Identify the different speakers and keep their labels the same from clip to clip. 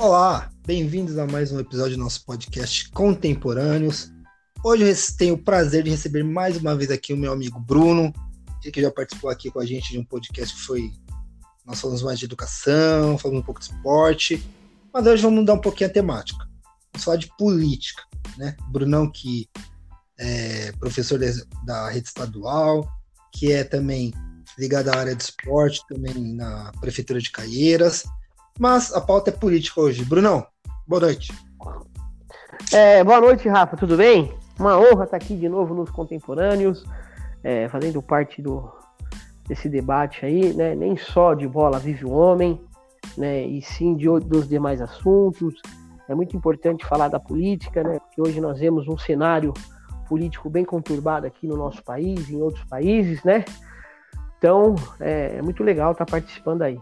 Speaker 1: Olá, bem-vindos a mais um episódio do nosso podcast Contemporâneos. Hoje eu tenho o prazer de receber mais uma vez aqui o meu amigo Bruno, que já participou aqui com a gente de um podcast que foi. Nós falamos mais de educação, falamos um pouco de esporte, mas hoje vamos mudar um pouquinho a temática. Vamos falar de política, né? Brunão, que é professor da rede estadual, que é também ligado à área de esporte, também na Prefeitura de Caieiras. Mas a pauta é política hoje. Brunão, boa noite.
Speaker 2: É, boa noite, Rafa, tudo bem? Uma honra estar aqui de novo nos Contemporâneos, é, fazendo parte do, desse debate aí, né? Nem só de bola vive o homem, né? E sim de, dos demais assuntos. É muito importante falar da política, né? Porque hoje nós vemos um cenário político bem conturbado aqui no nosso país, em outros países, né? Então, é, é muito legal estar participando aí.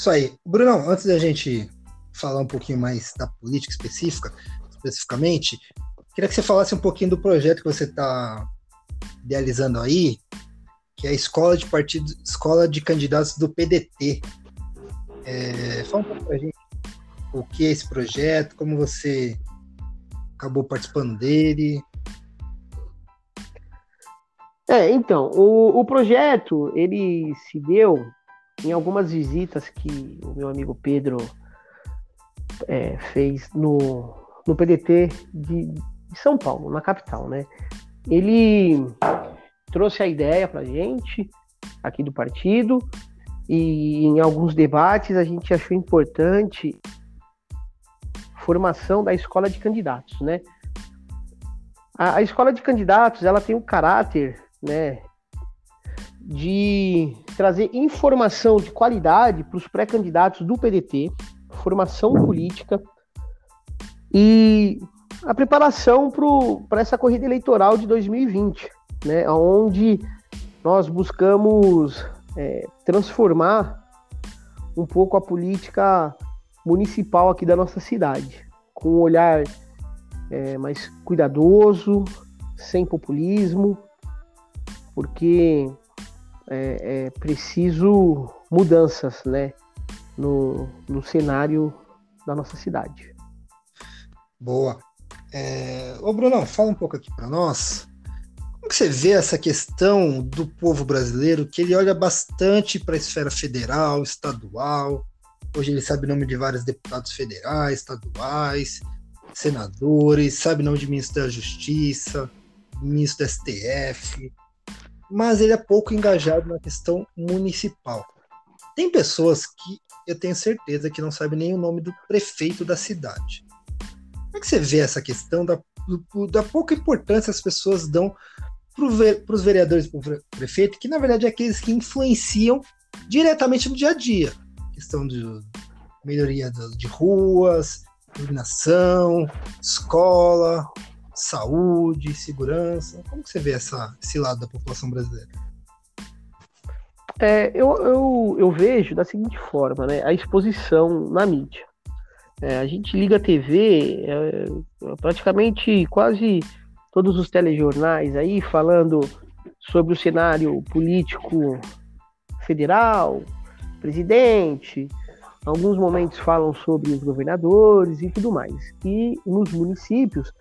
Speaker 1: Isso aí. Brunão, antes da gente falar um pouquinho mais da política específica, especificamente, queria que você falasse um pouquinho do projeto que você está idealizando aí, que é a Escola de Partido, Escola de Candidatos do PDT. É, fala um pouco pra gente o que é esse projeto, como você acabou participando dele.
Speaker 2: É, então, o, o projeto, ele se deu em algumas visitas que o meu amigo Pedro é, fez no, no PDT de, de, São Paulo, na capital, né? Ele trouxe a ideia para gente aqui do partido e em alguns debates a gente achou importante formação da escola de candidatos, né? A, a escola de candidatos ela tem o caráter, né, de trazer informação de qualidade para os pré-candidatos do PDT, formação política e a preparação para essa corrida eleitoral de 2020, né, onde nós buscamos é, transformar um pouco a política municipal aqui da nossa cidade, com um olhar é, mais cuidadoso, sem populismo, porque é, é preciso mudanças, né, no, no cenário da nossa cidade.
Speaker 1: Boa. É... Ô Brunão, fala um pouco aqui para nós. Como que você vê essa questão do povo brasileiro que ele olha bastante para a esfera federal, estadual? Hoje ele sabe o nome de vários deputados federais, estaduais, senadores, sabe o nome de ministro da Justiça, ministro do STF, mas ele é pouco engajado na questão municipal. Tem pessoas que eu tenho certeza que não sabem nem o nome do prefeito da cidade. Como é que você vê essa questão da, da pouca importância as pessoas dão para os vereadores e para o prefeito, que na verdade é aqueles que influenciam diretamente no dia a dia. Questão de melhoria de ruas, iluminação, escola, saúde, segurança? Como que você vê essa, esse lado da população brasileira?
Speaker 2: É, eu, eu, eu vejo da seguinte forma, né? A exposição na mídia. É, a gente liga a TV, é, praticamente quase todos os telejornais aí falando sobre o cenário político federal, presidente, alguns momentos falam sobre os governadores e tudo mais. E nos municípios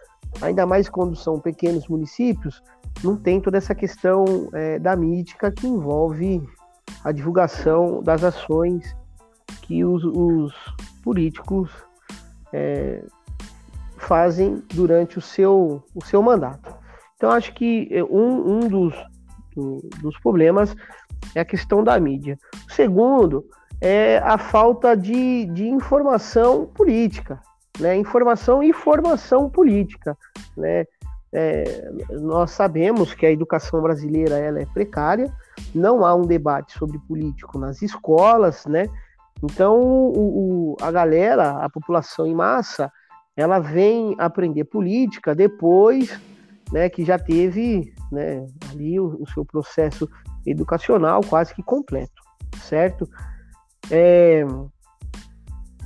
Speaker 2: ainda mais quando são pequenos municípios, não tem toda essa questão é, da mítica que envolve a divulgação das ações que os, os políticos é, fazem durante o seu, o seu mandato. Então, acho que é, um, um dos, do, dos problemas é a questão da mídia. O segundo é a falta de, de informação política né, informação e formação política. Né? É, nós sabemos que a educação brasileira ela é precária, não há um debate sobre político nas escolas, né? Então o, o, a galera, a população em massa, ela vem aprender política depois, né, que já teve, né, ali o, o seu processo educacional quase que completo, certo? É,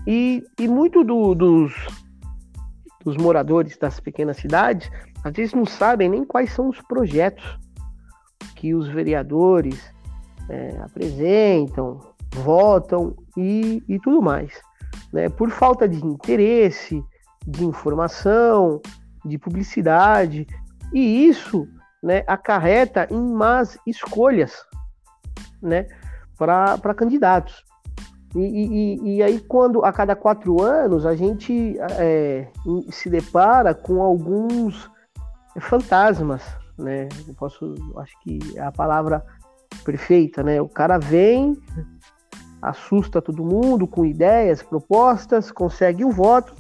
Speaker 2: e, e muito do, dos, dos moradores das pequenas cidades, às vezes não sabem nem quais são os projetos que os vereadores é, apresentam, votam e, e tudo mais. né, por falta de interesse, de informação, de publicidade, e isso né, acarreta em más escolhas né, para candidatos. E, e, e, aí, quando a cada quatro anos a gente é, se depara com alguns fantasmas, né? Eu posso, acho que é a palavra perfeita, né? O cara vem, assusta todo mundo com ideias, propostas, consegue o voto,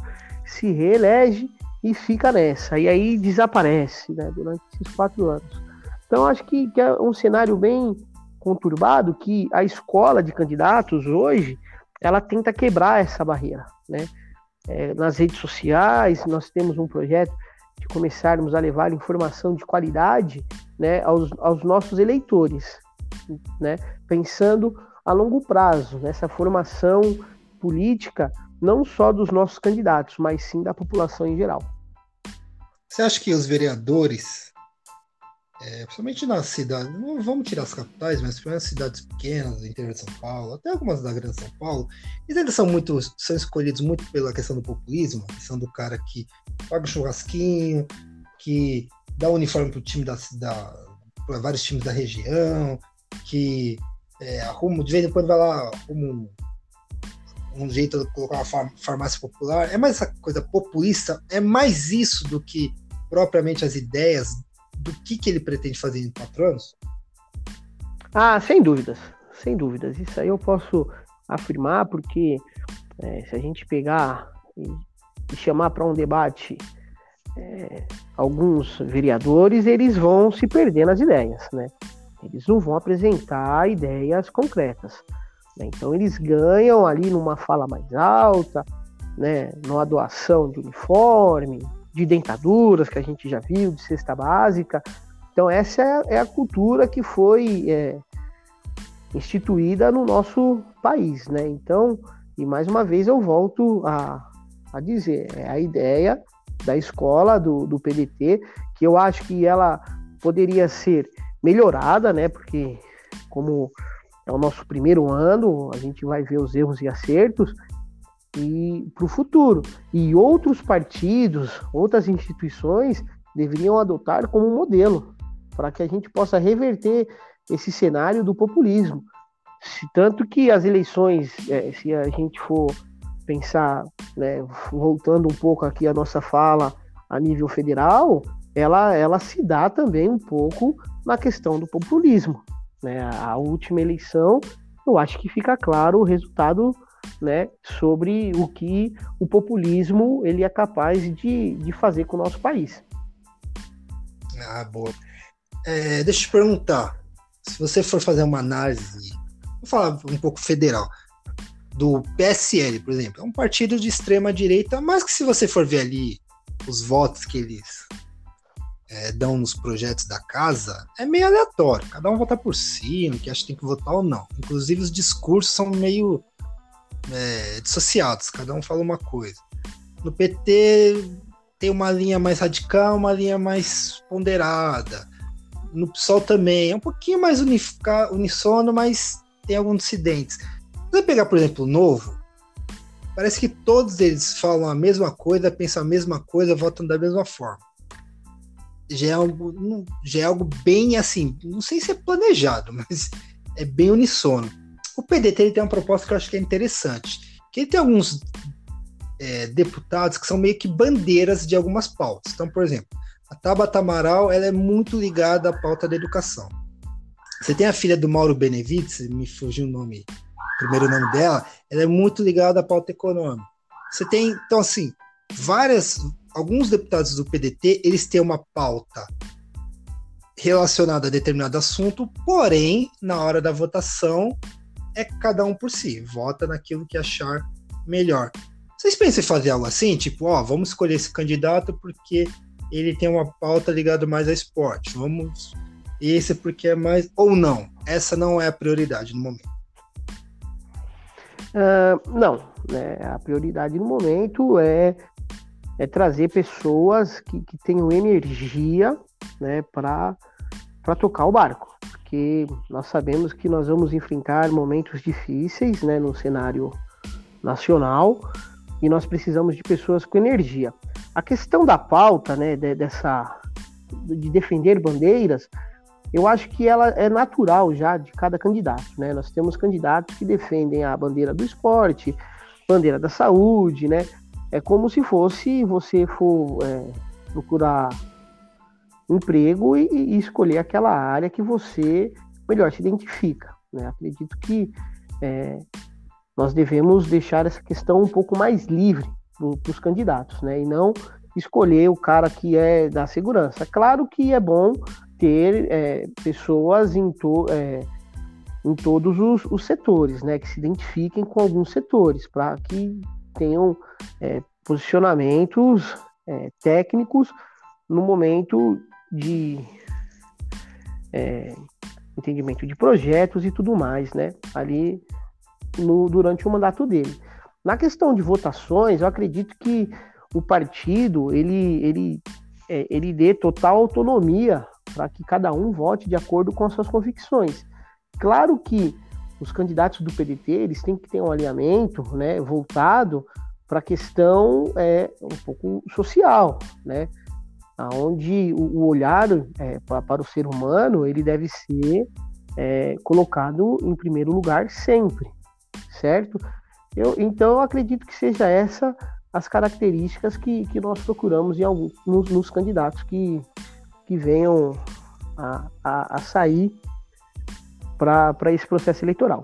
Speaker 2: se reelege e fica nessa. E aí desaparece, né? Durante esses quatro anos. Então, acho que, que é um cenário bem conturbado que a escola de candidatos hoje ela tenta quebrar essa barreira, né? É, nas redes sociais nós temos um projeto de começarmos a levar informação de qualidade, né, aos, aos nossos eleitores, né? Pensando a longo prazo nessa formação política não só dos nossos candidatos, mas sim da população em geral.
Speaker 1: Você acha que os vereadores é, principalmente nas cidades, não vamos tirar as capitais, mas principalmente cidades pequenas, do interior de São Paulo, até algumas da grande São Paulo, eles ainda são muito, são escolhidos muito pela questão do populismo, a questão do cara que paga o churrasquinho, que dá o uniforme para o time da, da para vários times da região, que é, arruma, de vez em quando vai lá, arruma um, um jeito de colocar uma farmácia popular. É mais essa coisa populista, é mais isso do que propriamente as ideias do que, que ele pretende fazer em quatro anos?
Speaker 2: Ah, sem dúvidas, sem dúvidas. Isso aí eu posso afirmar, porque é, se a gente pegar e, e chamar para um debate é, alguns vereadores, eles vão se perder nas ideias, né? Eles não vão apresentar ideias concretas. Né? Então eles ganham ali numa fala mais alta, né? numa doação de uniforme, de dentaduras, que a gente já viu, de cesta básica. Então, essa é, é a cultura que foi é, instituída no nosso país, né? Então, e mais uma vez eu volto a, a dizer, é a ideia da escola do, do PDT, que eu acho que ela poderia ser melhorada, né? Porque como é o nosso primeiro ano, a gente vai ver os erros e acertos, e para o futuro. E outros partidos, outras instituições deveriam adotar como modelo para que a gente possa reverter esse cenário do populismo. Se, tanto que as eleições, é, se a gente for pensar, né, voltando um pouco aqui a nossa fala a nível federal, ela, ela se dá também um pouco na questão do populismo. Né? A última eleição, eu acho que fica claro o resultado né, sobre o que o populismo ele é capaz de, de fazer com o nosso país.
Speaker 1: Ah, boa. É, deixa eu te perguntar, se você for fazer uma análise, vou falar um pouco federal, do PSL, por exemplo, é um partido de extrema direita, mas que se você for ver ali os votos que eles é, dão nos projetos da casa, é meio aleatório. Cada um vota por si, no que acha que tem que votar ou não. Inclusive os discursos são meio é, dissociados, cada um fala uma coisa. No PT tem uma linha mais radical, uma linha mais ponderada. No PSOL também, é um pouquinho mais unissono, mas tem alguns dissidentes. Se você pegar, por exemplo, o Novo, parece que todos eles falam a mesma coisa, pensam a mesma coisa, votam da mesma forma. Já é algo, já é algo bem assim, não sei se é planejado, mas é bem unissono. O PDT ele tem uma proposta que eu acho que é interessante. Que ele tem alguns é, deputados que são meio que bandeiras de algumas pautas. Então, por exemplo, a Tabata Amaral ela é muito ligada à pauta da educação. Você tem a filha do Mauro Benevides, me fugiu o nome, o primeiro nome dela, ela é muito ligada à pauta econômica. Você tem, então assim, várias, alguns deputados do PDT, eles têm uma pauta relacionada a determinado assunto, porém, na hora da votação, é cada um por si, vota naquilo que achar melhor. Vocês pensam em fazer algo assim? Tipo, ó, vamos escolher esse candidato porque ele tem uma pauta ligada mais a esporte. Vamos. Esse porque é mais. Ou não. Essa não é a prioridade no momento.
Speaker 2: Uh, não. Né? A prioridade no momento é, é trazer pessoas que, que tenham energia né, para tocar o barco porque nós sabemos que nós vamos enfrentar momentos difíceis né, no cenário nacional e nós precisamos de pessoas com energia. A questão da pauta, né, de, dessa de defender bandeiras, eu acho que ela é natural já de cada candidato, né? Nós temos candidatos que defendem a bandeira do esporte, bandeira da saúde, né? É como se fosse você for é, procurar emprego e, e, escolher aquela área que você melhor se identifica. Né? Acredito que é, nós devemos deixar essa questão um pouco mais livre para os candidatos, né? E não escolher o cara que é da segurança. Claro que é bom ter é, pessoas em, to, é, em todos os, os, setores, né? Que se identifiquem com alguns setores, para que tenham é, posicionamentos é, técnicos no momento de é, entendimento de projetos e tudo mais, né? Ali no, durante o mandato dele. Na questão de votações, eu acredito que o partido ele, ele, é, ele dê total autonomia para que cada um vote de acordo com as suas convicções. Claro que os candidatos do PDT eles têm que ter um alinhamento né, voltado para a questão é, um pouco social, né? Onde o, olhar é, para o ser humano ele deve ser é, colocado em primeiro lugar sempre, certo? Eu, então eu acredito que seja essa as características que, que nós procuramos em alguns, nos, nos candidatos que, que venham a, a, a sair para esse processo eleitoral.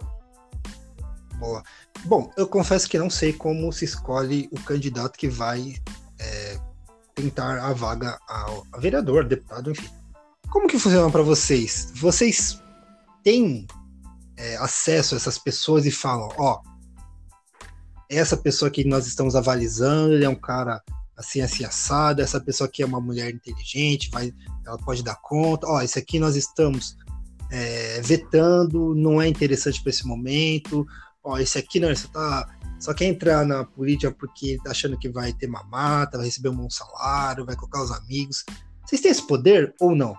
Speaker 1: Boa. Bom, eu confesso que não sei como se escolhe o candidato que vai tentar a vaga a, a vereador, deputado, enfim. Como que funciona para vocês? Vocês têm é, acesso a essas pessoas e falam, ó, essa pessoa que nós estamos avalizando, ele é um cara assim, assim, assado, essa pessoa aqui é uma mulher inteligente, vai, ela pode dar conta, ó, esse aqui nós estamos é, vetando, não é interessante para esse momento, ó, esse aqui não, você tá, só quer entrar na política porque tá achando que vai ter mamata, vai receber um bom salário, vai colocar os amigos. Vocês têm esse poder ou não?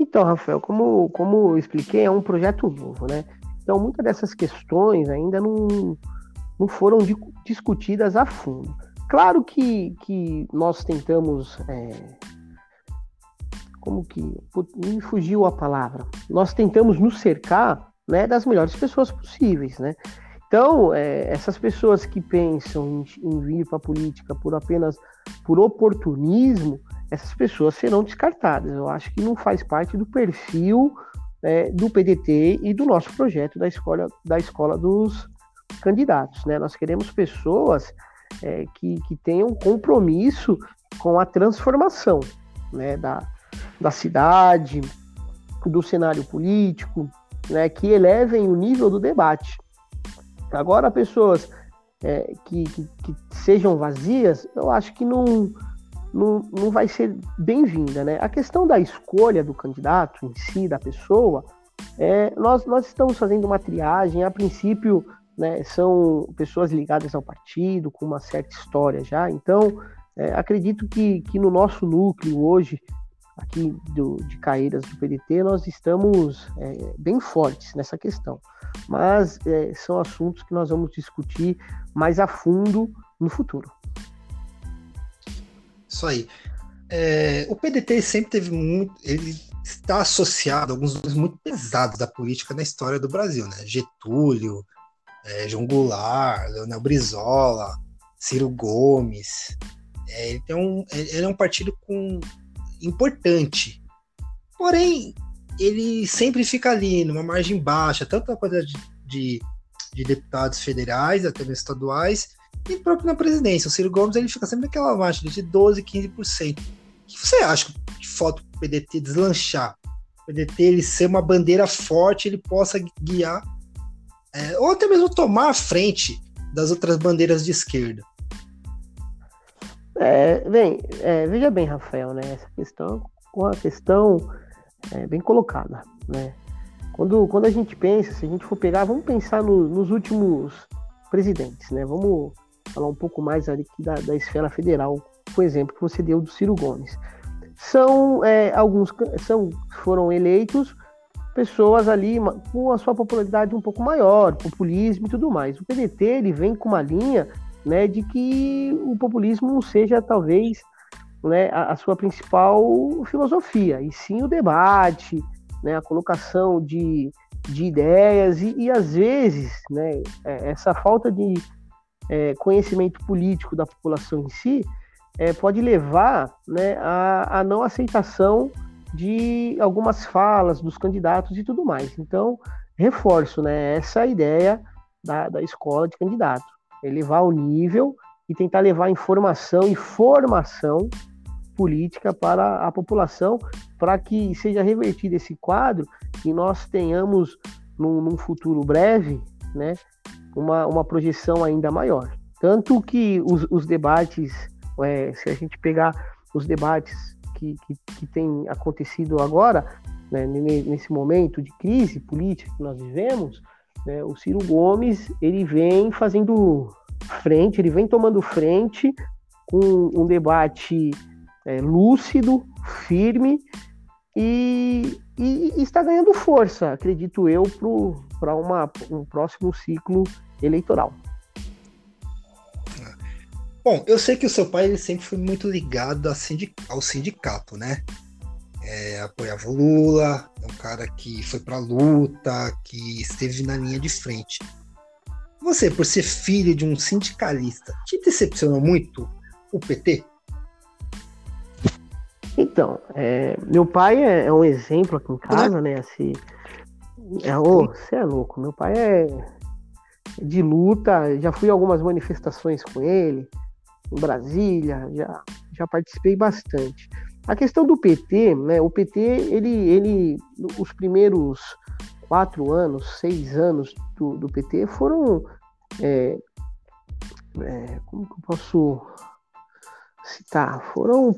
Speaker 2: Então, Rafael, como, como eu expliquei, é um projeto novo, né? Então, muitas dessas questões ainda não, não foram discutidas a fundo. Claro que, que nós tentamos. É, como que. Me fugiu a palavra. Nós tentamos nos cercar né, das melhores pessoas possíveis, né? Então, é, essas pessoas que pensam em, em vir para a política por apenas por oportunismo, essas pessoas serão descartadas. Eu acho que não faz parte do perfil é, do PDT e do nosso projeto da escola, da escola dos candidatos. Né? Nós queremos pessoas é, que, que tenham compromisso com a transformação né, da, da cidade, do cenário político, né, que elevem o nível do debate. Agora, pessoas é, que, que, que, sejam vazias, eu acho que não, não, não vai ser bem-vinda. Né? A questão da escolha do candidato em si, da pessoa, é, nós, nós estamos fazendo uma triagem. A princípio, né, são pessoas ligadas ao partido, com uma certa história já. Então, é, acredito que, que no nosso núcleo hoje, aqui do, de Caeiras do PDT, nós estamos é, bem fortes nessa questão. Mas é, são assuntos que nós vamos discutir mais a fundo no futuro.
Speaker 1: Isso aí. É, o PDT sempre teve muito. Ele está associado a alguns nomes muito pesados da política na história do Brasil, né? Getúlio, é, João Goulart, Leonel Brizola, Ciro Gomes. É, ele, tem um, ele é um partido com importante. Porém, ele sempre fica ali, numa margem baixa, tanto na quantidade de, de, de deputados federais, até mesmo estaduais, e próprio na presidência. O Ciro Gomes ele fica sempre naquela margem de 12%, 15%. O que você acha que falta o PDT deslanchar? O PDT ele ser uma bandeira forte, ele possa guiar, é, ou até mesmo tomar a frente das outras bandeiras de esquerda.
Speaker 2: É, bem, é, veja bem, Rafael, né? Essa questão é uma questão é, bem colocada, né? Quando, quando a gente pensa, se a gente for pegar, vamos pensar no, nos últimos presidentes, né? Vamos falar um pouco mais aqui da, da esfera federal, por exemplo, que você deu do Ciro Gomes. São é, alguns são foram eleitos pessoas ali com a sua popularidade um pouco maior, populismo e tudo mais. O PDT ele vem com uma linha né, de que o populismo seja talvez né, a, a, sua principal filosofia, e sim o debate, né, a colocação de, de ideias e, e às vezes né, é, essa falta de é, conhecimento político da população em si é, pode levar né, a, a não aceitação de algumas falas dos candidatos e tudo mais. Então, reforço, né, essa ideia da, da escola de candidato, elevar o nível e tentar levar informação e formação política para a população, para que seja revertido esse quadro e nós tenhamos, num, num futuro breve, né, uma, uma projeção ainda maior. Tanto que os, os debates, é, se a gente pegar os debates que, que, que têm acontecido agora, né, nesse momento de crise política que nós vivemos, né, o Ciro Gomes ele vem fazendo frente, ele vem tomando frente com um debate é, lúcido, firme e, e, e, está ganhando força, acredito eu, para um próximo ciclo eleitoral.
Speaker 1: Bom, eu sei que o seu pai ele sempre foi muito ligado ao sindicato, né? É, apoiava o Lula, é um cara que foi para a luta, que esteve na linha de frente. Você, por ser filho de um sindicalista, te decepcionou muito o PT?
Speaker 2: Então, é, meu pai é, é, um exemplo aqui em casa, né? Assim, é, você é louco. Meu pai é de luta. Já fui a algumas manifestações com ele em Brasília. Já, já participei bastante. A questão do PT, né? O PT, ele, ele, os primeiros quatro anos, seis anos do, do PT foram, é, é, como que eu posso citar? Foram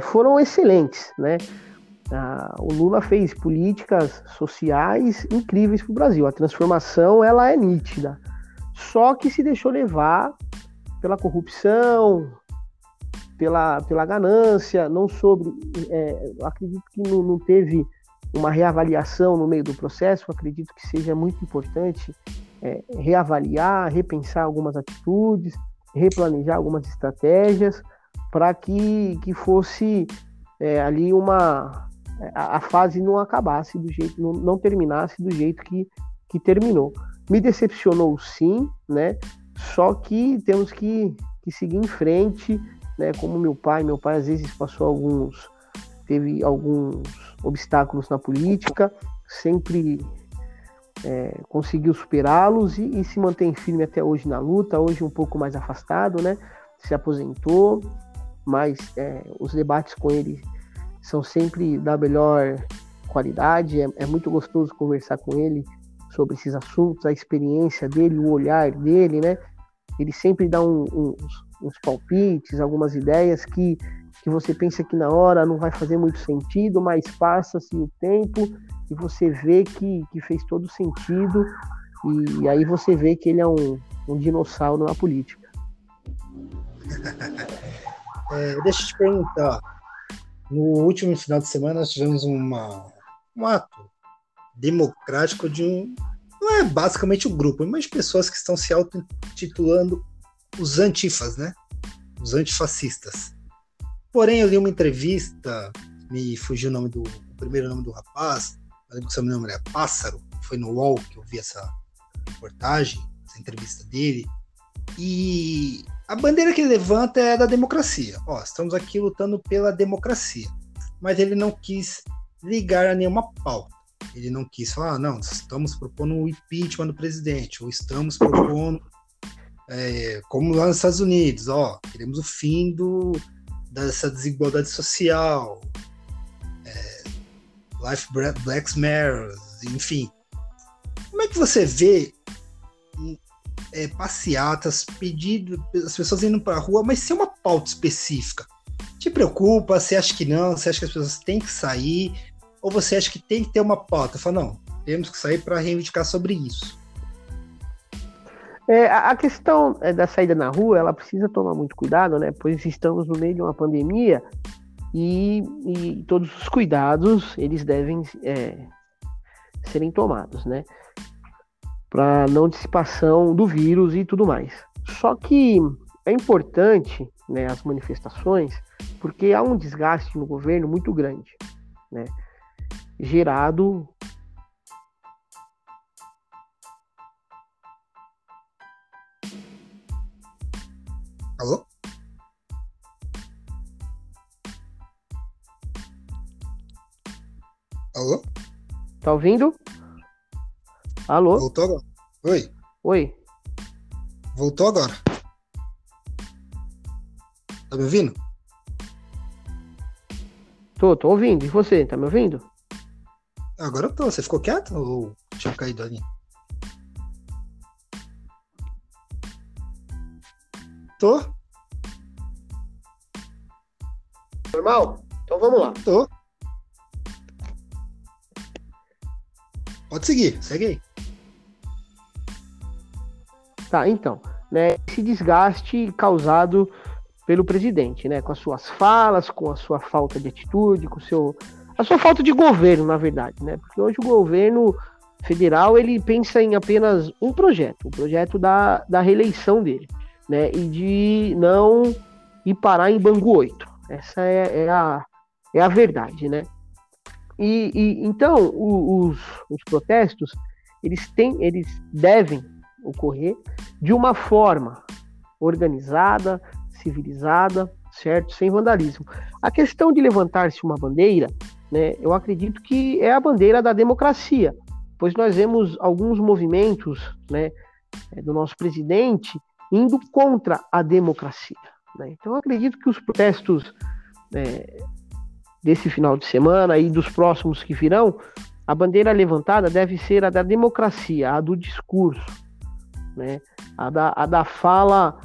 Speaker 2: foram excelentes, né? Ah, o Lula fez políticas sociais incríveis para o Brasil. A transformação ela é nítida, só que se deixou levar pela corrupção, pela, pela ganância, não sobre. É, acredito que não, não, teve uma reavaliação no meio do processo. Acredito que seja muito importante é, reavaliar, repensar algumas atitudes, replanejar algumas estratégias para que, que fosse é, ali uma a, a, fase não acabasse do jeito não, não, terminasse do jeito que, que terminou. Me decepcionou sim né? Só que temos que, que seguir em frente né? Como meu pai meu pai às vezes passou alguns teve alguns obstáculos na política sempre é, conseguiu superá-los e, e se mantém firme até hoje na luta hoje um pouco mais afastado né? Se aposentou mas é, os debates com ele são sempre da melhor qualidade. É, é, muito gostoso conversar com ele sobre esses assuntos, a experiência dele, o olhar dele, né? Ele sempre dá um, um, uns, uns palpites, algumas ideias que, que você pensa que na hora não vai fazer muito sentido, mas passa-se o tempo e você vê que, que fez todo sentido e, e aí você vê que ele é um, um dinossauro na política.
Speaker 1: É, deixa eu te perguntar. No último final de semana nós tivemos uma, um ato democrático de um. Não é basicamente o um grupo, mas pessoas que estão se auto-titulando os antifas, né? Os antifascistas. Porém, eu li uma entrevista, me fugiu o nome do o primeiro nome do rapaz, lembro que o seu nome era Pássaro, foi no UOL que eu vi essa reportagem, essa entrevista dele, e a bandeira que ele levanta é da democracia. Ó, estamos aqui lutando pela democracia. Mas ele não quis ligar a nenhuma pauta. Ele não quis falar, ah, não, estamos propondo o impeachment do presidente, ou estamos propondo, é, como lá nos Estados Unidos, ó, queremos o fim do, dessa desigualdade social, é, Life Black Matters, enfim. Como é que você vê é, passeatas, pedido, as pessoas indo para a rua, mas sem uma pauta específica. Te preocupa? Você acha que não? Você acha que as pessoas têm que sair? Ou você acha que tem que ter uma pauta? Fala, não, temos que sair para reivindicar sobre isso.
Speaker 2: É, a questão é, da saída na rua, ela precisa tomar muito cuidado, né? Pois estamos no meio de uma pandemia e, e todos os cuidados eles devem é, serem tomados, né? Para não dissipação do vírus e tudo mais. Só que é importante, né, as manifestações, porque há um desgaste no governo muito grande, né? Gerado
Speaker 1: Alô? Alô?
Speaker 2: Tá ouvindo? Alô?
Speaker 1: Voltou agora? Oi.
Speaker 2: Oi.
Speaker 1: Voltou agora. Tá me ouvindo?
Speaker 2: Tô, tô ouvindo. E você, tá me ouvindo?
Speaker 1: Agora eu tô. Você ficou quieto ou tinha caído ali? Tô.
Speaker 2: Normal? Então vamos lá.
Speaker 1: Tô. Pode seguir, segue aí.
Speaker 2: Tá, então, né, esse desgaste causado pelo presidente, né, com as suas falas, com a sua falta de atitude, com seu, a sua falta de governo, na verdade, né, porque hoje o governo federal ele pensa em apenas um projeto, o projeto da, da reeleição dele, né, e de não ir parar em Bangu 8. Essa é, é a, é a verdade, né. E, e então os, os protestos eles têm, eles devem ocorrer de uma forma organizada, civilizada, certo, sem vandalismo. A questão de levantar-se uma bandeira, né, eu acredito que é a bandeira da democracia, pois nós vemos alguns movimentos, né, do nosso presidente indo contra a democracia. Né? Então, eu acredito que os protestos né, desse final de semana e dos próximos que virão, a bandeira levantada deve ser a da democracia, a do discurso, né? a, da, a da fala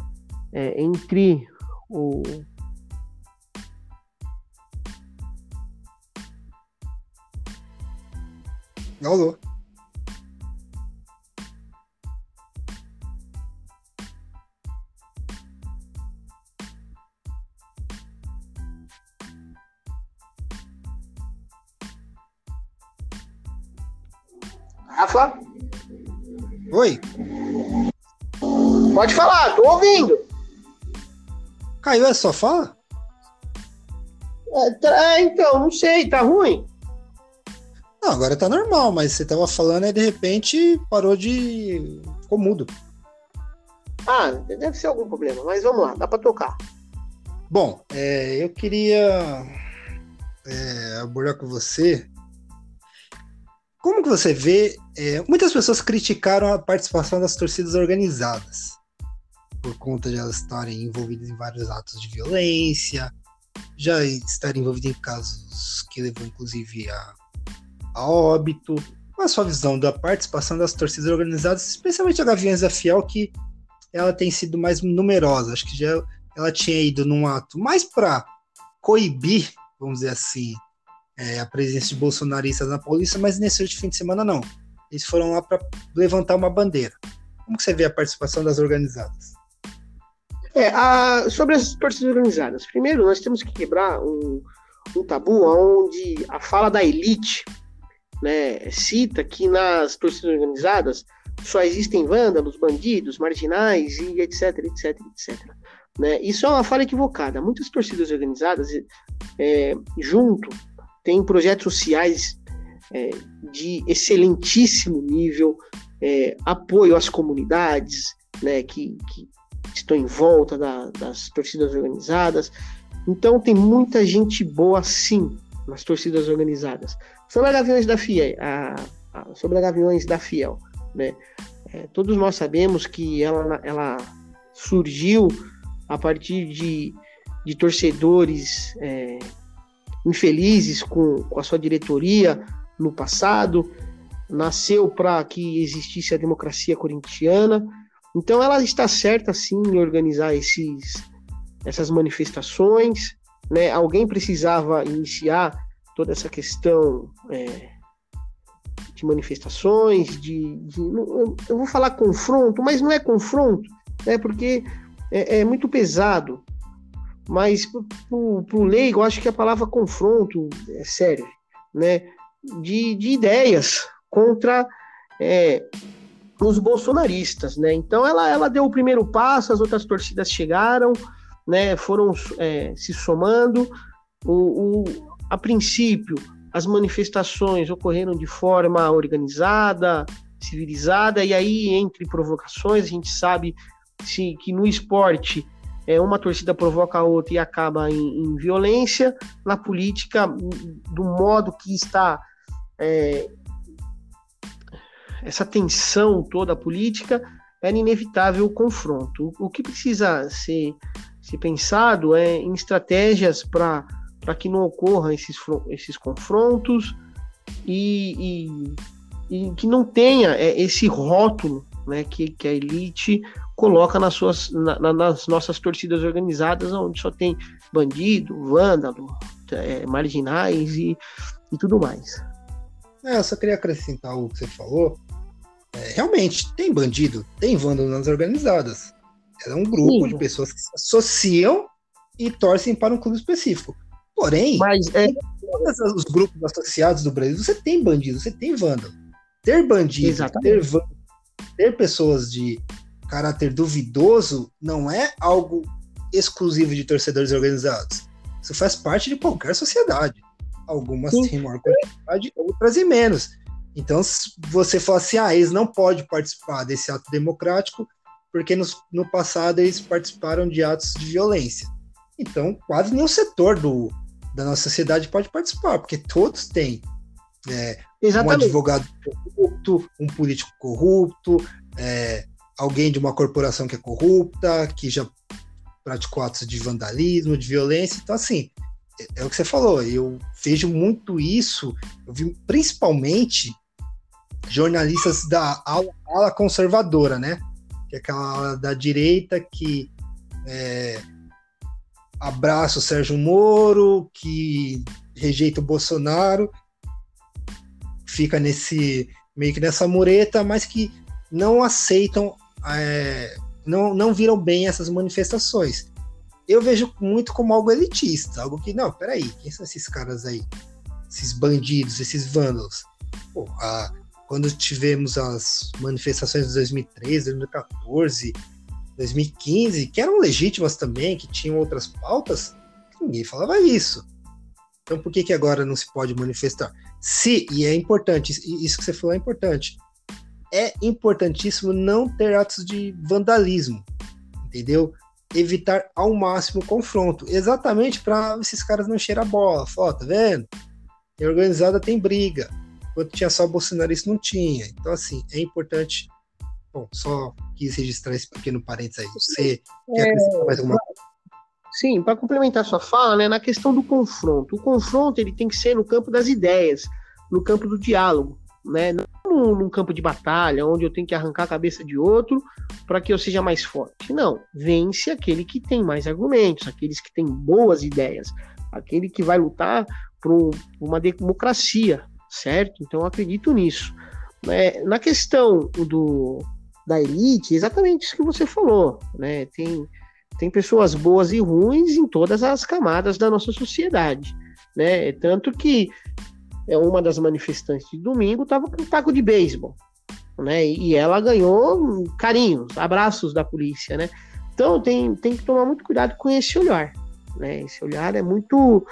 Speaker 2: é, entre o.
Speaker 1: Alô.
Speaker 2: Rafa?
Speaker 1: Oi.
Speaker 2: Pode falar, tô ouvindo.
Speaker 1: Caiu essa sua fala?
Speaker 2: É, tá, é, então, não sei, tá ruim?
Speaker 1: Não, agora tá normal, mas você tava falando e de repente parou de. ficou mudo.
Speaker 2: Ah, deve ser algum problema, mas vamos lá, dá pra tocar.
Speaker 1: Bom, é, eu queria é, abordar com você como que você vê? É, muitas pessoas criticaram a participação das torcidas organizadas por conta de elas estarem envolvidas em vários atos de violência, já estarem envolvidas em casos que levam inclusive a, a óbito. Qual a sua visão da participação das torcidas organizadas, especialmente a Gaviões da Fiel, que ela tem sido mais numerosa? Acho que já ela tinha ido num ato mais para coibir, vamos dizer assim, é, a presença de bolsonaristas na polícia, mas nesse último fim de semana não. Eles foram lá para levantar uma bandeira. Como que você vê a participação das organizadas?
Speaker 2: É, a, sobre as torcidas organizadas. Primeiro, nós temos que quebrar um, um tabu onde a fala da elite né, cita que nas torcidas organizadas só existem vândalos, bandidos, marginais e etc, etc, etc. Né? Isso é uma fala equivocada. Muitas torcidas organizadas, é, junto tem projetos sociais é, de excelentíssimo nível, é, apoio às comunidades né, que, que estão em volta da, das torcidas organizadas. Então tem muita gente boa sim nas torcidas organizadas. Sobre a Gaviões da Fiel, a, a, sobre a Gaviões da Fiel, né? É, todos nós sabemos que ela, ela surgiu a partir de, de torcedores é, infelizes com, com a sua diretoria no passado, nasceu para que existisse a democracia corintiana. Então ela está certa sim em organizar esses, essas manifestações. Né? Alguém precisava iniciar toda essa questão é, de manifestações, de, de, eu vou falar confronto, mas não é confronto, né? porque é, é muito pesado. Mas para o leigo, eu acho que a palavra confronto é sério, né? De, de ideias, contra é, os bolsonaristas, né? Então ela, ela deu o primeiro passo, as outras torcidas chegaram, né? Foram é, se somando. O, o, a princípio, as manifestações ocorreram de forma organizada, civilizada, e aí entre provocações a gente sabe se, que no esporte é, uma torcida provoca a outra e acaba em, em violência. Na política, do modo que está é, essa tensão toda política, era inevitável o confronto. O, que precisa ser, ser pensado é em estratégias para que não ocorram esses, esses confrontos e, e, e que não tenha é, esse rótulo né, que, que a elite coloca nas, suas, na, nas nossas torcidas organizadas, onde só tem bandido, vândalo, é, marginais e, e tudo mais.
Speaker 1: É, eu só queria acrescentar o que você falou. É, realmente, tem bandido, tem vândalo nas organizadas. É um grupo Sim. de pessoas que se associam e torcem para um clube específico. Porém, Mas, é... em todos os grupos associados do Brasil, você tem bandido, você tem vândalo. Ter bandido, Exatamente. ter vândalo, ter pessoas de caráter duvidoso não é algo exclusivo de torcedores organizados. Isso faz parte de qualquer sociedade. Algumas Sim. têm maior quantidade, outras e menos. Então, se você fala assim, ah, eles não podem participar desse ato democrático porque no, no passado eles participaram de atos de violência. Então, quase nenhum setor do, da nossa sociedade pode participar, porque todos têm é, um advogado corrupto, um político corrupto, é, alguém de uma corporação que é corrupta, que já praticou atos de vandalismo, de violência. Então, assim, é, o que você falou, eu vejo muito isso, eu vi principalmente jornalistas da ala, ala conservadora, né? Que é aquela ala da direita que é, abraça o Sérgio Moro, que rejeita o Bolsonaro, fica nesse meio que nessa mureta, mas que não aceitam é, não, não viram bem essas manifestações. Eu vejo muito como algo elitista, algo que, não, peraí, quem são esses caras aí? Esses bandidos, esses vândalos? Pô, a, quando tivemos as manifestações de 2013, 2014, 2015, que eram legítimas também, que tinham outras pautas, ninguém falava isso. Então por que, que agora não se pode manifestar? Se, e é importante, isso que você falou é importante, é importantíssimo não ter atos de vandalismo, entendeu? Evitar ao máximo o confronto, exatamente para esses caras não cheirar a bola. Fala, tá vendo? Tem organizada tem briga. Enquanto tinha só bolsonarista, não tinha. Então, assim, é importante. Bom, só quis registrar esse pequeno parênteses aí. Você é... quer acrescentar mais alguma coisa?
Speaker 2: Sim, para complementar sua fala, né, na questão do confronto. O confronto ele tem que ser no campo das ideias, no campo do diálogo né? Não num, campo de batalha onde eu tenho que arrancar a cabeça de outro para que eu seja mais forte. Não, vence aquele que tem mais argumentos, aqueles que têm boas ideias, aquele que vai lutar por uma democracia, certo? Então eu acredito nisso. É, na questão do, da elite, exatamente isso que você falou, né? Tem, tem pessoas boas e ruins em todas as camadas da nossa sociedade, né? Tanto que uma das manifestantes de domingo estava com um taco de beisebol, né? E ela ganhou carinhos, abraços da polícia, né? Então tem, tem que tomar muito cuidado com esse olhar, né? Esse olhar é muito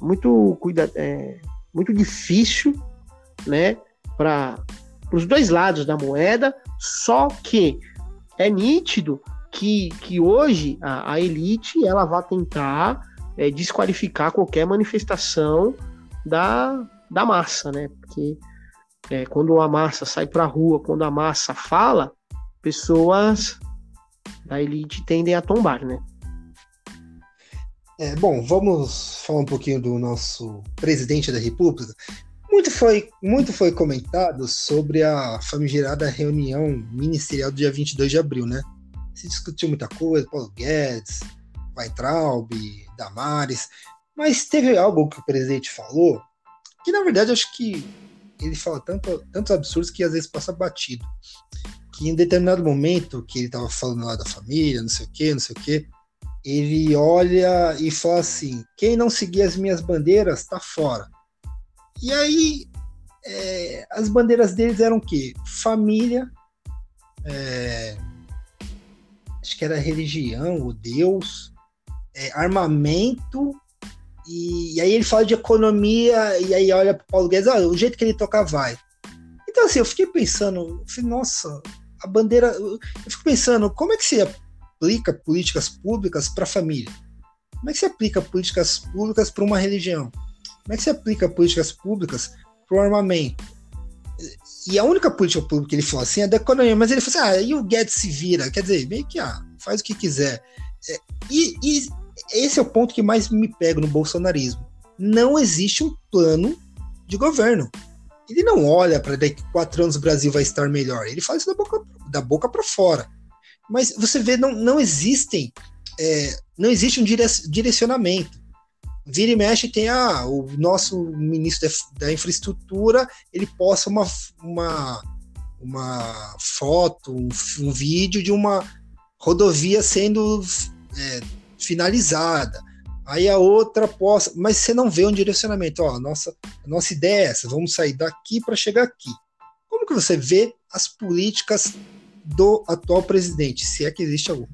Speaker 2: é muito cuida, é, muito difícil, né? Para os dois lados da moeda, só que é nítido que, que hoje a, a elite ela vai tentar é, desqualificar qualquer manifestação da, da massa, né? Porque é, quando a massa sai para a rua, quando a massa fala, pessoas da elite tendem a tombar, né?
Speaker 1: É, bom, vamos falar um pouquinho do nosso presidente da República. Muito foi, muito foi comentado sobre a famigerada reunião ministerial do dia 22 de abril, né? Se discutiu muita coisa, Paulo Guedes, Weintraub, Damares, mas teve algo que o presidente falou que, na verdade, acho que ele fala tanto, tantos absurdos que às vezes passa batido. Que em determinado momento que ele estava falando lá da família, não sei o que, não sei o que, ele olha e fala assim: quem não seguir as minhas bandeiras tá fora. E aí é, as bandeiras deles eram o quê? Família, é, acho que era religião, ou Deus, é, armamento, e, e, aí ele fala de economia, e aí olha para Paulo Guedes, ah, o jeito que ele toca vai. Então, assim, eu fiquei pensando, eu falei, nossa, a bandeira. Eu fico pensando, como é que se aplica políticas públicas para a família? Como é que se aplica políticas públicas para uma religião? Como é que se aplica políticas públicas para o armamento? E a única política pública que ele falou assim é da economia, mas ele falou assim: ah, e o Guedes se vira? Quer dizer, meio que ah, faz o que quiser. É, e, e esse é o ponto que mais me pega no bolsonarismo. Não existe um plano de governo. Ele não olha para daqui a quatro anos o Brasil vai estar melhor. Ele faz isso da boca, da boca para fora. Mas você vê, não, não existem, é, não existe um direcionamento. Vira e mexe tem ah, o nosso ministro da, da infraestrutura, ele posta uma, uma, uma foto, um, um vídeo de uma rodovia sendo é, finalizada. Aí a outra posta, mas você não vê um direcionamento. Ó, nossa, nossa ideia é essa, vamos sair daqui para chegar aqui. Como que você vê as políticas do atual presidente, se é que existe algum?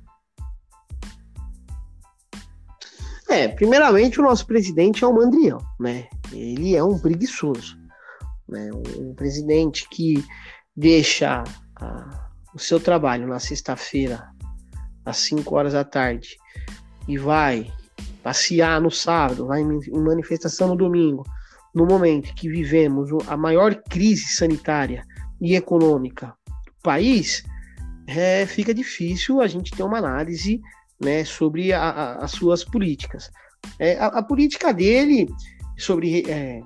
Speaker 2: É, primeiramente o nosso presidente é um mandrião, né? Ele é um preguiçoso, né? Um presidente que deixa a, o seu trabalho na sexta-feira às 5 horas da tarde e vai passear no sábado, vai em manifestação no domingo, no momento que vivemos a maior crise sanitária e econômica do país, é, fica difícil a gente ter uma análise né, sobre a, a, as suas políticas. É, a, a, política dele sobre é,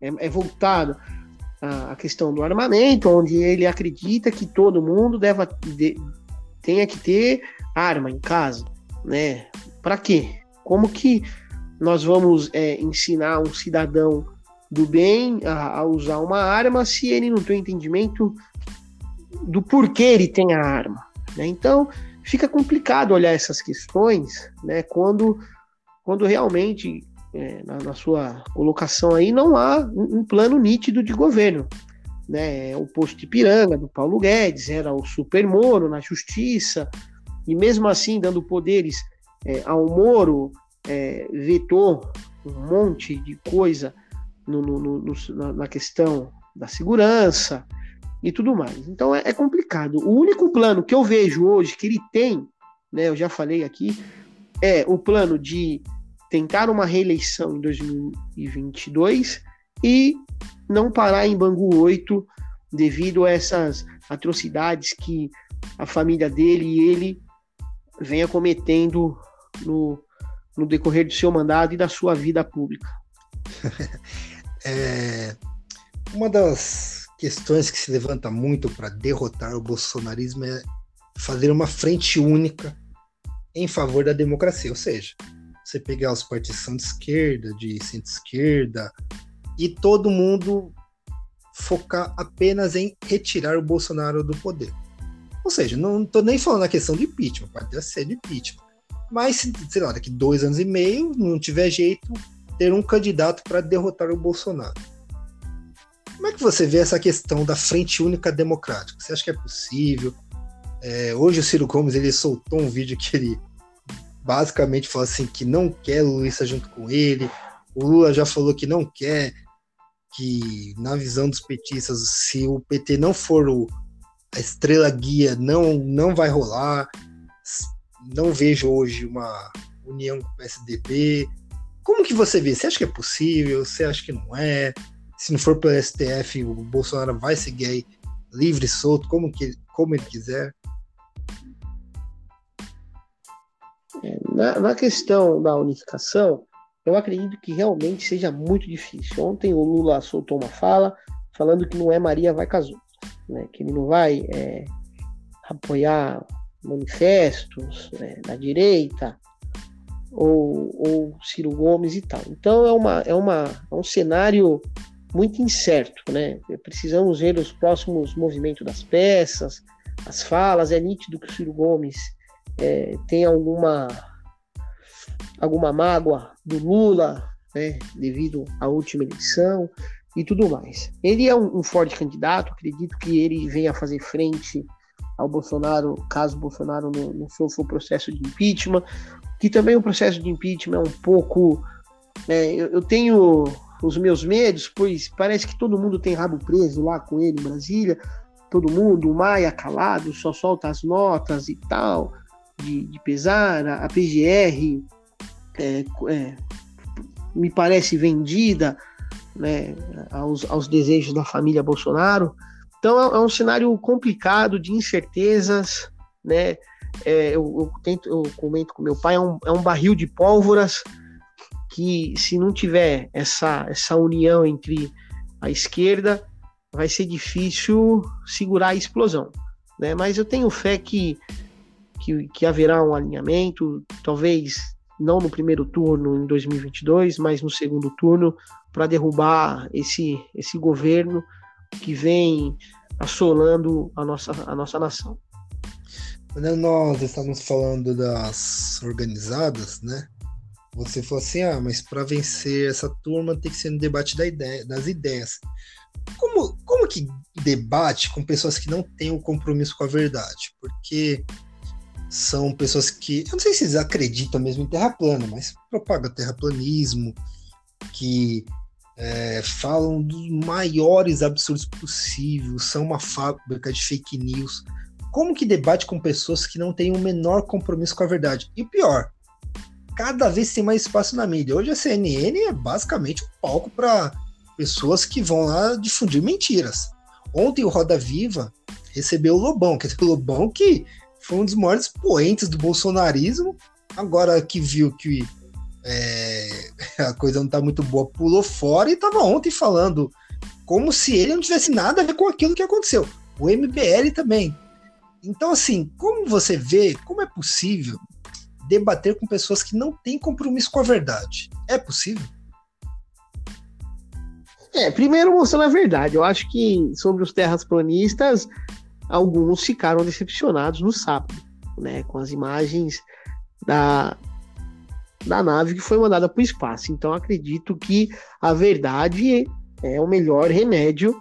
Speaker 2: é, é voltada à questão do armamento, onde ele acredita que todo mundo deva, de, tenha que ter arma em casa, né? Para quê? Como que nós vamos é, ensinar um cidadão do bem a, a, usar uma arma se ele não tem entendimento do porquê ele tem a arma? Né? Então, fica complicado olhar essas questões né, quando, quando realmente, é, na, na, sua colocação aí, não há um, plano nítido de governo. Né? É o posto de Piranga, do Paulo Guedes, era o Super Moro na justiça, e mesmo assim dando poderes é, ao Moro, é, vetou um monte de coisa no, no, no, na questão da segurança e tudo mais. Então é, é, complicado. O único plano que eu vejo hoje que ele tem, né, eu já falei aqui, é o plano de tentar uma reeleição em 2022 e não parar em Bangu 8 devido a essas atrocidades que a família dele e ele venha cometendo no, no decorrer do seu mandato e da sua vida pública.
Speaker 1: é, uma das questões que se levanta muito para derrotar o bolsonarismo é fazer uma frente única em favor da democracia, ou seja, você pegar os partidos de esquerda, de centro-esquerda, e todo mundo focar apenas em retirar o Bolsonaro do poder. Ou seja, não estou nem falando a questão de impeachment, pode até ser de impeachment. Mas, sei lá, daqui dois anos e meio, não tiver jeito, ter um candidato para derrotar o Bolsonaro. Como é que você vê essa questão da frente única democrática? Você acha que é possível? É, hoje o Ciro Gomes ele soltou um vídeo que ele basicamente falou assim que não quer Luiz junto com ele. O Lula já falou que não quer que, na visão dos petistas, se o PT não for o, a estrela guia, não, não vai rolar não vejo hoje uma união com o PSDB. Como que você vê? Você acha que é possível? Você acha que não é? Se não for pelo STF, o Bolsonaro vai seguir aí livre, solto, como, que, como ele quiser?
Speaker 2: É, na, na questão da unificação, eu acredito que realmente seja muito difícil. Ontem o Lula soltou uma fala falando que não é Maria vai casar, né? que ele não vai é, apoiar manifestos né, da direita ou, ou, Ciro Gomes e tal. Então é, uma, é, uma, é um cenário muito incerto, né? Precisamos ver os próximos movimentos das peças, as falas. É nítido que o Ciro Gomes é, tem alguma alguma mágoa do Lula, né? Devido à última eleição. e tudo mais. Ele é um, um forte candidato, acredito que ele venha fazer frente ao Bolsonaro, caso Bolsonaro não, não sofra o processo de impeachment, que também o processo de impeachment é um pouco. É, eu, eu, tenho os meus medos, pois parece que todo mundo tem rabo preso lá com ele em Brasília, todo mundo, o Maia calado, só solta as notas e tal, de, de pesar, a, a PGR é, é, me parece vendida né, aos, aos desejos da família Bolsonaro. Então é, é um cenário complicado de incertezas, né? É, eu, eu, tento, eu comento com meu pai, é um, é um barril de pólvoras que se não tiver essa, essa união entre a esquerda, vai ser difícil segurar a explosão. Né? Mas eu tenho fé que, que, que haverá um alinhamento, talvez não no primeiro turno em 2022, mas no segundo turno, para derrubar esse, esse governo que vem assolando a nossa, a nossa nação.
Speaker 1: Quando nós estávamos falando das organizadas, né? Você falou assim, ah, mas para vencer essa turma tem que ser no debate da ideia, das ideias. Como, como que debate com pessoas que não têm o compromisso com a verdade? Porque são pessoas que, eu não sei se eles acreditam mesmo em terra plana, mas propagam terraplanismo, que é, falam dos maiores absurdos possíveis, são uma fábrica de fake news. Como que debate com pessoas que não têm o menor compromisso com a verdade? E pior, cada vez tem mais espaço na mídia. Hoje a CNN é basicamente um palco para pessoas que vão lá difundir mentiras. Ontem o Roda Viva recebeu o Lobão, que é o Lobão que foi um dos maiores poentes do bolsonarismo. Agora que viu que é, a coisa não tá muito boa, pulou fora e tava ontem falando como se ele não tivesse nada a ver com aquilo que aconteceu. O MBL também. Então, assim, como você vê, como é possível debater com pessoas que não têm compromisso com a verdade? É possível?
Speaker 2: É, primeiro mostrando a verdade. Eu acho que sobre os terraplanistas, alguns ficaram decepcionados no sábado, né? Com as imagens da, da nave que foi mandada para o espaço. Então acredito que a verdade é o melhor remédio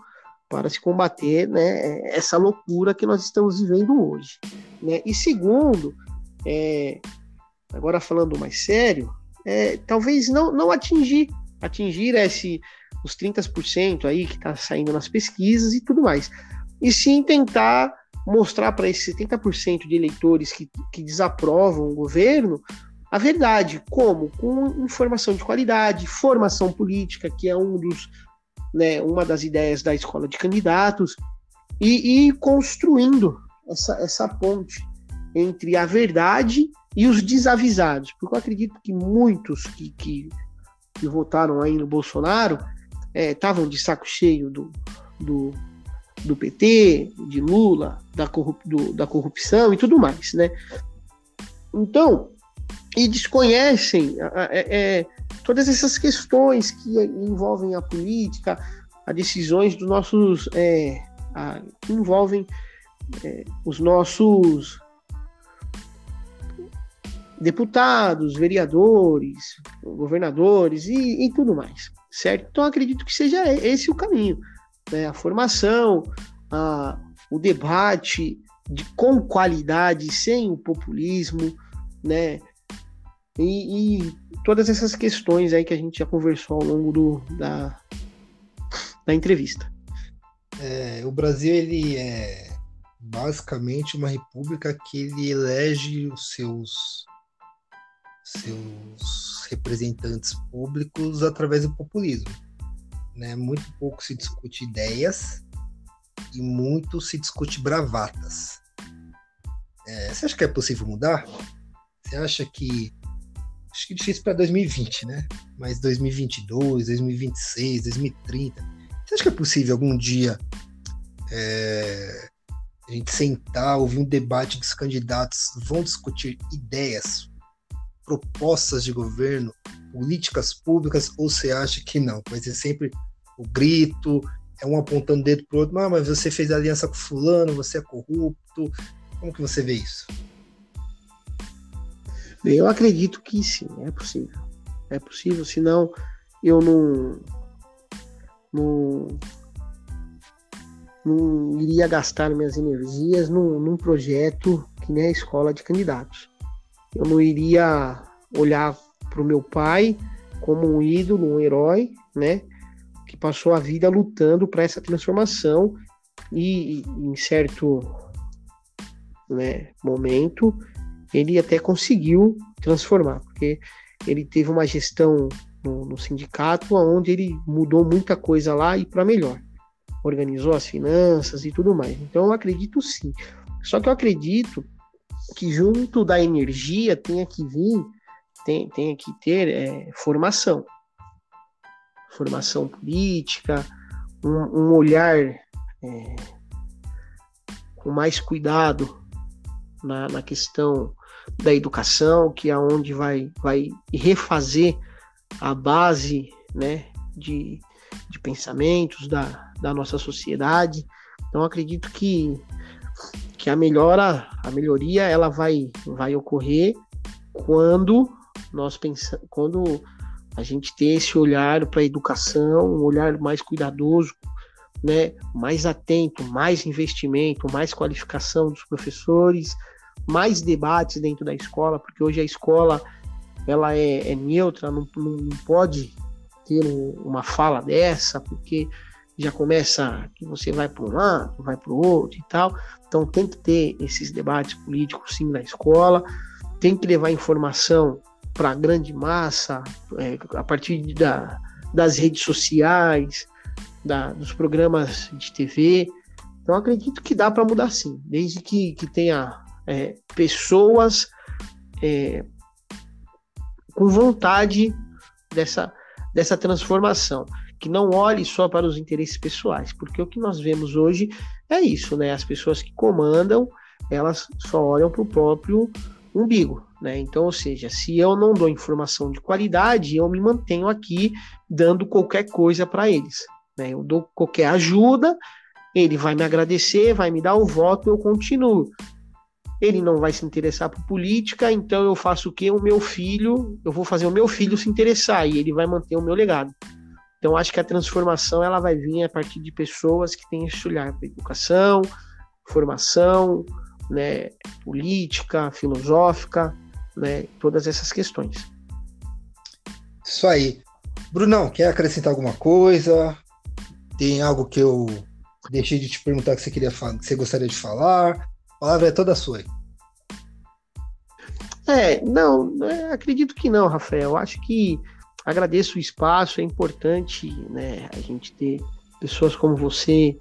Speaker 2: para se combater né, essa loucura que nós estamos vivendo hoje. Né? E segundo, é, agora falando mais sério, é, talvez não, não atingir, atingir esse, os 30% aí que está saindo nas pesquisas e tudo mais, e sim tentar mostrar para esses 70% de eleitores que, que desaprovam o governo a verdade. Como? Com informação de qualidade, formação política, que é um dos, né, uma das ideias da escola de candidatos, e, e construindo essa, essa ponte entre a verdade e os desavisados. Porque eu acredito que muitos que, que, que votaram aí no Bolsonaro estavam é, de saco cheio do, do, do PT, de Lula, da, corrup, do, da corrupção e tudo mais, né? Então, e desconhecem é, é, todas essas questões que envolvem a política, as decisões dos nossos. É, a, que envolvem é, os nossos deputados, vereadores, governadores e, e, tudo mais, certo? Então acredito que seja esse o caminho, né? A formação, a, o debate de, com qualidade, sem o populismo, né? E, e, todas essas questões aí que a gente já conversou ao longo do, da, da entrevista.
Speaker 1: É, o Brasil ele é basicamente uma república que ele elege os seus seus representantes públicos através do populismo. Né? Muito pouco se discute ideias e muito se discute bravatas. É, você acha que é possível mudar? Você acha que acho que difícil para 2020, né? Mas 2022, 2026, 2030. Você acha que é possível algum dia é, a gente sentar, ouvir um debate que os candidatos vão discutir ideias, propostas de governo, políticas públicas, ou você acha que não? Vai ser sempre o grito, é um apontando o dedo pro outro, ah, mas você fez aliança com fulano, você é corrupto. Como que você vê isso?
Speaker 2: Eu acredito que sim, é possível. É possível, senão eu não não, não iria gastar minhas energias num, num projeto que nem a escola de candidatos. Eu não iria olhar para o meu pai como um ídolo, um herói, né? Que passou a vida lutando para essa transformação e, em certo né, momento ele até conseguiu transformar, porque ele teve uma gestão no, no sindicato onde ele mudou muita coisa lá e para melhor organizou as finanças e tudo mais. Então eu acredito sim. Só que eu acredito que junto da energia tenha que vir, tem, tenha que ter é, formação. Formação política, um, um olhar é, com mais cuidado na, na questão da educação, que é onde vai, vai refazer a base né, de, de pensamentos da, da nossa sociedade. Então acredito que, que a melhora, a melhoria, ela vai, vai ocorrer quando nós pensamos, quando a gente ter esse olhar para a educação, um olhar mais cuidadoso, né, mais atento, mais investimento, mais qualificação dos professores, mais debates dentro da escola, porque hoje a escola ela é, é neutra, não, não pode ter uma fala dessa, porque já começa que você vai para um lado, vai para o outro e tal. Então tem que ter esses debates políticos sim na escola, tem que levar informação para a grande massa é, a partir da, das redes sociais, da, dos programas de TV. Então acredito que dá para mudar sim, desde que, que tenha é, pessoas é, com vontade dessa, dessa transformação que não olhe só para os interesses pessoais, porque o que nós vemos hoje é isso, né? As pessoas que comandam, elas só olham para o próprio umbigo, né? Então, ou seja, se eu não dou informação de qualidade, eu me mantenho aqui dando qualquer coisa para eles, né? Eu dou qualquer ajuda, ele vai me agradecer, vai me dar o voto, eu continuo. Ele não vai se interessar por política, então eu faço o que? O meu filho, eu vou fazer o meu filho se interessar e ele vai manter o meu legado. Então acho que a transformação ela vai vir a partir de pessoas que têm esse olhar para educação, formação, né, política, filosófica, né, todas essas questões.
Speaker 1: Isso aí. Brunão, quer acrescentar alguma coisa? Tem algo que eu deixei de te perguntar que você queria falar, que você gostaria de falar? A palavra é toda sua.
Speaker 2: É, não, é, acredito que não, Rafael. Acho que Agradeço o espaço, é importante né, a gente ter pessoas como você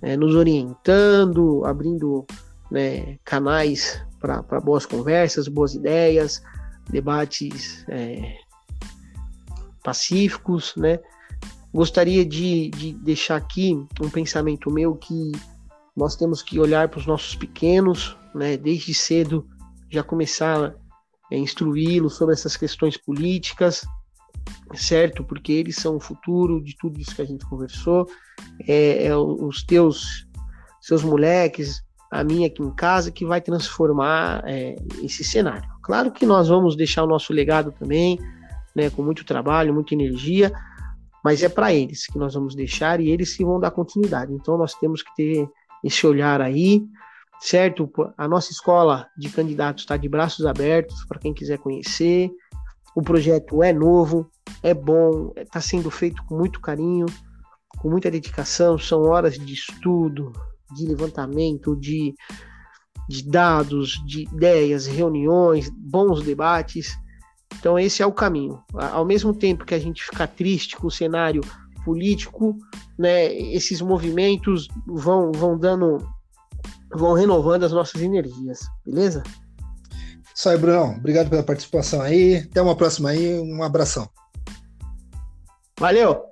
Speaker 2: né, nos orientando, abrindo né, canais para boas conversas, boas ideias, debates é, pacíficos, né? Gostaria de, de deixar aqui um pensamento meu que nós temos que olhar para os nossos pequenos, né? Desde cedo já começar a instruí-los sobre essas questões políticas, certo? Porque eles são o futuro de tudo isso que a gente conversou. É, é os teus, seus moleques, a minha aqui em casa, que vai transformar é, esse cenário. Claro que nós vamos deixar o nosso legado também, né, com muito trabalho, muita energia, mas é para eles que nós vamos deixar e eles que vão dar continuidade. Então nós temos que ter esse olhar aí, certo? A nossa escola de candidatos está de braços abertos para quem quiser conhecer. O projeto é novo, é bom, está sendo feito com muito carinho, com muita dedicação. São horas de estudo, de levantamento, de, de dados, de ideias, reuniões, bons debates. Então, esse é o caminho. Ao mesmo tempo que a gente fica triste com o cenário político, né, esses movimentos vão, vão dando, vão renovando as nossas energias, beleza?
Speaker 1: Isso aí, Brunão. Obrigado pela participação aí. Até uma próxima aí. Um abração.
Speaker 2: Valeu!